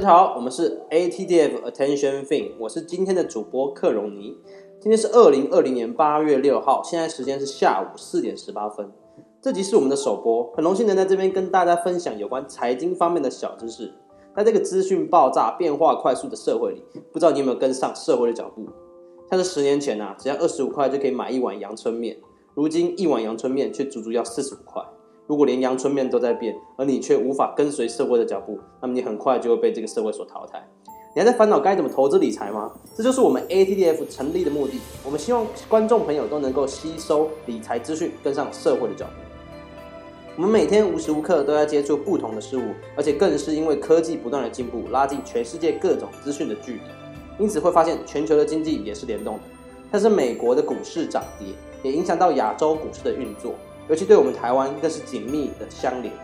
大家好，我们是 ATDF Attention FING 我是今天的主播克荣尼。今天是二零二零年八月六号，现在时间是下午四点十八分。这集是我们的首播，很荣幸能在这边跟大家分享有关财经方面的小知识。在这个资讯爆炸、变化快速的社会里，不知道你有没有跟上社会的脚步？像是十年前呐、啊，只要二十五块就可以买一碗阳春面，如今一碗阳春面却足足要四十五块。如果连阳春面都在变，而你却无法跟随社会的脚步，那么你很快就会被这个社会所淘汰。你还在烦恼该怎么投资理财吗？这就是我们 ATDF 成立的目的。我们希望观众朋友都能够吸收理财资讯，跟上社会的脚步。我们每天无时无刻都在接触不同的事物，而且更是因为科技不断的进步，拉近全世界各种资讯的距离。因此会发现全球的经济也是联动的。但是美国的股市涨跌，也影响到亚洲股市的运作，尤其对我们台湾更是紧密的相连。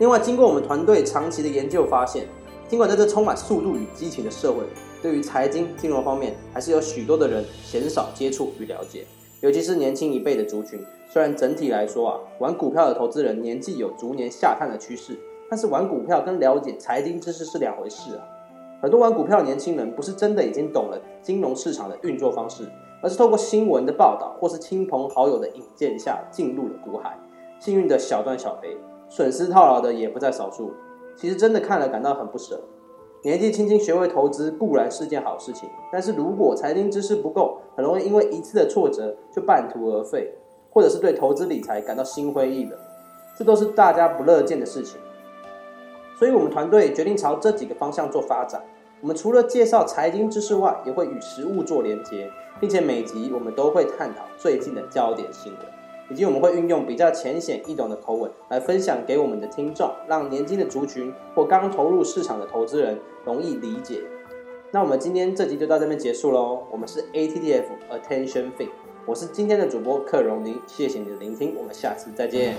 另外，经过我们团队长期的研究发现，尽管在这充满速度与激情的社会，对于财经金融方面，还是有许多的人鲜少接触与了解。尤其是年轻一辈的族群，虽然整体来说啊，玩股票的投资人年纪有逐年下探的趋势，但是玩股票跟了解财经知识是两回事啊。很多玩股票的年轻人不是真的已经懂了金融市场的运作方式，而是透过新闻的报道或是亲朋好友的引荐下进入了股海，幸运的小赚小赔，损失套牢的也不在少数。其实真的看了感到很不舍。年纪轻轻学会投资固然是件好事情，但是如果财经知识不够，很容易因为一次的挫折就半途而废，或者是对投资理财感到心灰意冷，这都是大家不乐见的事情。所以，我们团队决定朝这几个方向做发展。我们除了介绍财经知识外，也会与实物做连接，并且每集我们都会探讨最近的焦点新闻。以及我们会运用比较浅显易懂的口吻来分享给我们的听众，让年轻的族群或刚投入市场的投资人容易理解。那我们今天这集就到这边结束喽。我们是 ATDF Attention Fin，我是今天的主播克荣宁，谢谢你的聆听，我们下次再见。